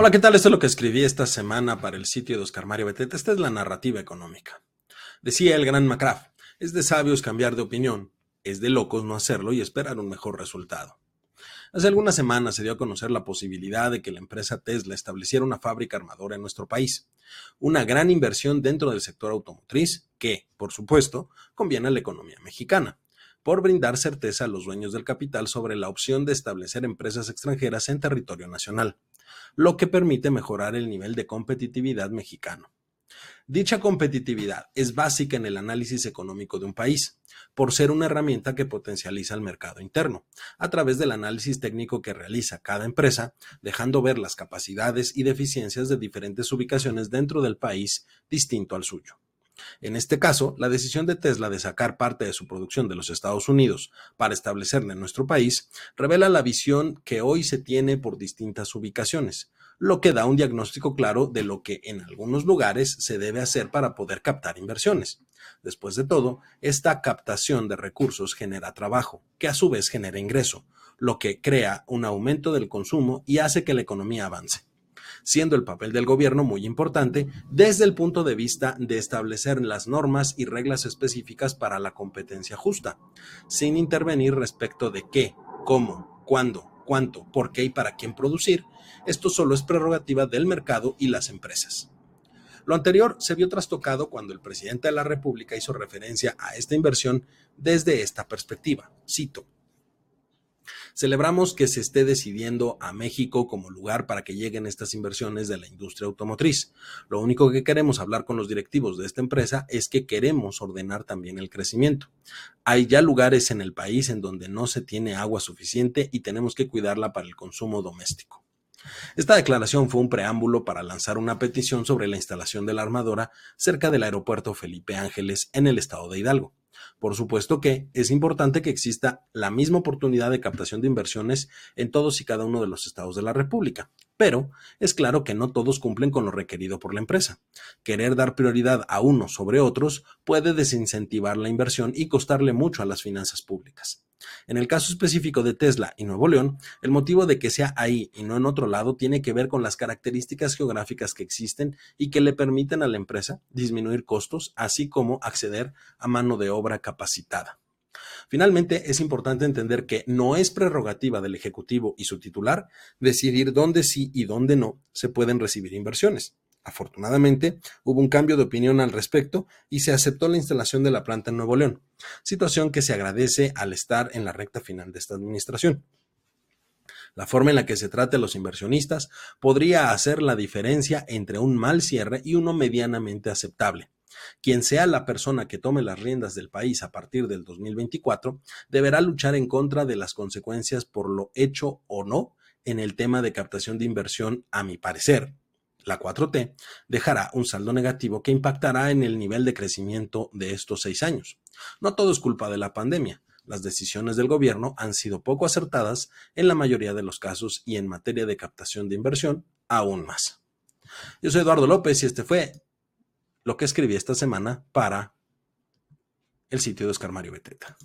Hola, ¿qué tal? Esto es lo que escribí esta semana para el sitio de Oscar Mario Beteta. Esta es la narrativa económica. Decía el gran Macraff, es de sabios cambiar de opinión, es de locos no hacerlo y esperar un mejor resultado. Hace algunas semanas se dio a conocer la posibilidad de que la empresa Tesla estableciera una fábrica armadora en nuestro país. Una gran inversión dentro del sector automotriz que, por supuesto, conviene a la economía mexicana por brindar certeza a los dueños del capital sobre la opción de establecer empresas extranjeras en territorio nacional lo que permite mejorar el nivel de competitividad mexicano. Dicha competitividad es básica en el análisis económico de un país, por ser una herramienta que potencializa el mercado interno, a través del análisis técnico que realiza cada empresa, dejando ver las capacidades y deficiencias de diferentes ubicaciones dentro del país distinto al suyo. En este caso, la decisión de Tesla de sacar parte de su producción de los Estados Unidos para establecerla en nuestro país revela la visión que hoy se tiene por distintas ubicaciones, lo que da un diagnóstico claro de lo que en algunos lugares se debe hacer para poder captar inversiones. Después de todo, esta captación de recursos genera trabajo, que a su vez genera ingreso, lo que crea un aumento del consumo y hace que la economía avance siendo el papel del gobierno muy importante desde el punto de vista de establecer las normas y reglas específicas para la competencia justa, sin intervenir respecto de qué, cómo, cuándo, cuánto, por qué y para quién producir. Esto solo es prerrogativa del mercado y las empresas. Lo anterior se vio trastocado cuando el presidente de la República hizo referencia a esta inversión desde esta perspectiva. Cito, Celebramos que se esté decidiendo a México como lugar para que lleguen estas inversiones de la industria automotriz. Lo único que queremos hablar con los directivos de esta empresa es que queremos ordenar también el crecimiento. Hay ya lugares en el país en donde no se tiene agua suficiente y tenemos que cuidarla para el consumo doméstico. Esta declaración fue un preámbulo para lanzar una petición sobre la instalación de la armadora cerca del aeropuerto Felipe Ángeles en el estado de Hidalgo. Por supuesto que es importante que exista la misma oportunidad de captación de inversiones en todos y cada uno de los estados de la República, pero es claro que no todos cumplen con lo requerido por la empresa. Querer dar prioridad a unos sobre otros puede desincentivar la inversión y costarle mucho a las finanzas públicas. En el caso específico de Tesla y Nuevo León, el motivo de que sea ahí y no en otro lado tiene que ver con las características geográficas que existen y que le permiten a la empresa disminuir costos, así como acceder a mano de obra capacitada. Finalmente, es importante entender que no es prerrogativa del Ejecutivo y su titular decidir dónde sí y dónde no se pueden recibir inversiones. Afortunadamente, hubo un cambio de opinión al respecto y se aceptó la instalación de la planta en Nuevo León, situación que se agradece al estar en la recta final de esta administración. La forma en la que se trate a los inversionistas podría hacer la diferencia entre un mal cierre y uno medianamente aceptable. Quien sea la persona que tome las riendas del país a partir del 2024 deberá luchar en contra de las consecuencias por lo hecho o no en el tema de captación de inversión, a mi parecer, la 4T, dejará un saldo negativo que impactará en el nivel de crecimiento de estos seis años. No todo es culpa de la pandemia. Las decisiones del gobierno han sido poco acertadas en la mayoría de los casos y en materia de captación de inversión, aún más. Yo soy Eduardo López y este fue lo que escribí esta semana para el sitio de Oscar Mario Beteta.